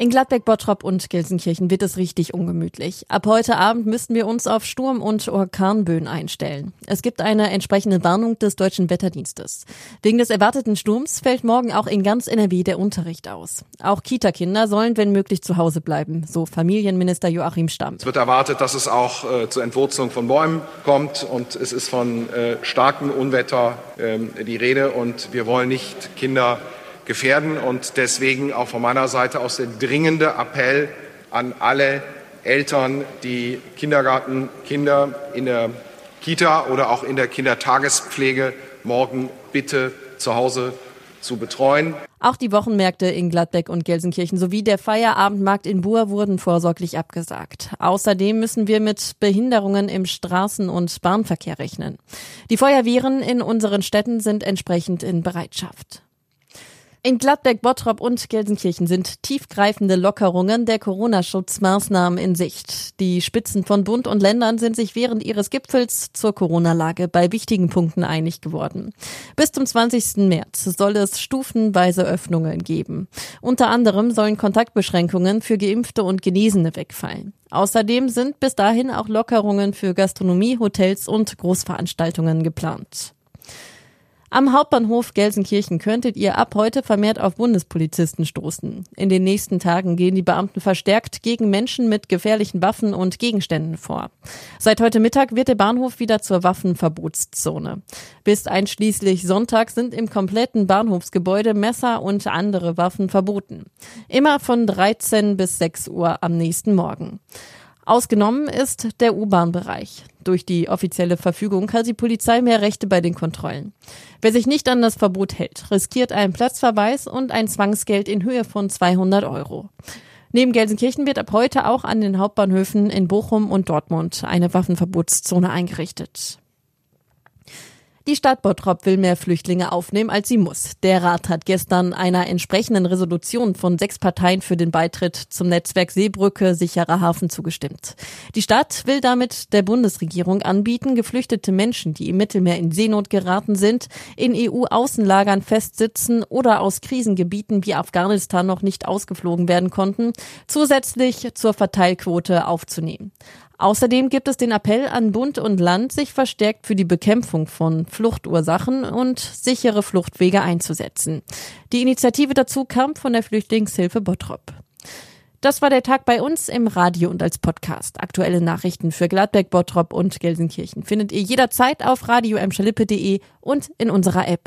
In Gladbeck, Bottrop und Gelsenkirchen wird es richtig ungemütlich. Ab heute Abend müssten wir uns auf Sturm- und Orkanböen einstellen. Es gibt eine entsprechende Warnung des deutschen Wetterdienstes. Wegen des erwarteten Sturms fällt morgen auch in ganz NRW der Unterricht aus. Auch Kita-Kinder sollen, wenn möglich, zu Hause bleiben, so Familienminister Joachim Stamm. Es wird erwartet, dass es auch äh, zur Entwurzung von Bäumen kommt und es ist von äh, starkem Unwetter äh, die Rede und wir wollen nicht Kinder gefährden. Und deswegen auch von meiner Seite aus der dringende Appell an alle Eltern, die Kindergartenkinder in der Kita oder auch in der Kindertagespflege morgen bitte zu Hause zu betreuen. Auch die Wochenmärkte in Gladbeck und Gelsenkirchen sowie der Feierabendmarkt in Buhr wurden vorsorglich abgesagt. Außerdem müssen wir mit Behinderungen im Straßen- und Bahnverkehr rechnen. Die Feuerwehren in unseren Städten sind entsprechend in Bereitschaft. In Gladbeck, Bottrop und Gelsenkirchen sind tiefgreifende Lockerungen der Corona-Schutzmaßnahmen in Sicht. Die Spitzen von Bund und Ländern sind sich während ihres Gipfels zur Corona-Lage bei wichtigen Punkten einig geworden. Bis zum 20. März soll es stufenweise Öffnungen geben. Unter anderem sollen Kontaktbeschränkungen für Geimpfte und Genesene wegfallen. Außerdem sind bis dahin auch Lockerungen für Gastronomie, Hotels und Großveranstaltungen geplant. Am Hauptbahnhof Gelsenkirchen könntet ihr ab heute vermehrt auf Bundespolizisten stoßen. In den nächsten Tagen gehen die Beamten verstärkt gegen Menschen mit gefährlichen Waffen und Gegenständen vor. Seit heute Mittag wird der Bahnhof wieder zur Waffenverbotszone. Bis einschließlich Sonntag sind im kompletten Bahnhofsgebäude Messer und andere Waffen verboten. Immer von 13 bis 6 Uhr am nächsten Morgen. Ausgenommen ist der U-Bahn-Bereich. Durch die offizielle Verfügung hat die Polizei mehr Rechte bei den Kontrollen. Wer sich nicht an das Verbot hält, riskiert einen Platzverweis und ein Zwangsgeld in Höhe von 200 Euro. Neben Gelsenkirchen wird ab heute auch an den Hauptbahnhöfen in Bochum und Dortmund eine Waffenverbotszone eingerichtet. Die Stadt Bottrop will mehr Flüchtlinge aufnehmen, als sie muss. Der Rat hat gestern einer entsprechenden Resolution von sechs Parteien für den Beitritt zum Netzwerk Seebrücke sicherer Hafen zugestimmt. Die Stadt will damit der Bundesregierung anbieten, geflüchtete Menschen, die im Mittelmeer in Seenot geraten sind, in EU-Außenlagern festsitzen oder aus Krisengebieten wie Afghanistan noch nicht ausgeflogen werden konnten, zusätzlich zur Verteilquote aufzunehmen. Außerdem gibt es den Appell an Bund und Land, sich verstärkt für die Bekämpfung von Fluchtursachen und sichere Fluchtwege einzusetzen. Die Initiative dazu kam von der Flüchtlingshilfe Bottrop. Das war der Tag bei uns im Radio und als Podcast. Aktuelle Nachrichten für Gladbeck, Bottrop und Gelsenkirchen findet ihr jederzeit auf radio und in unserer App.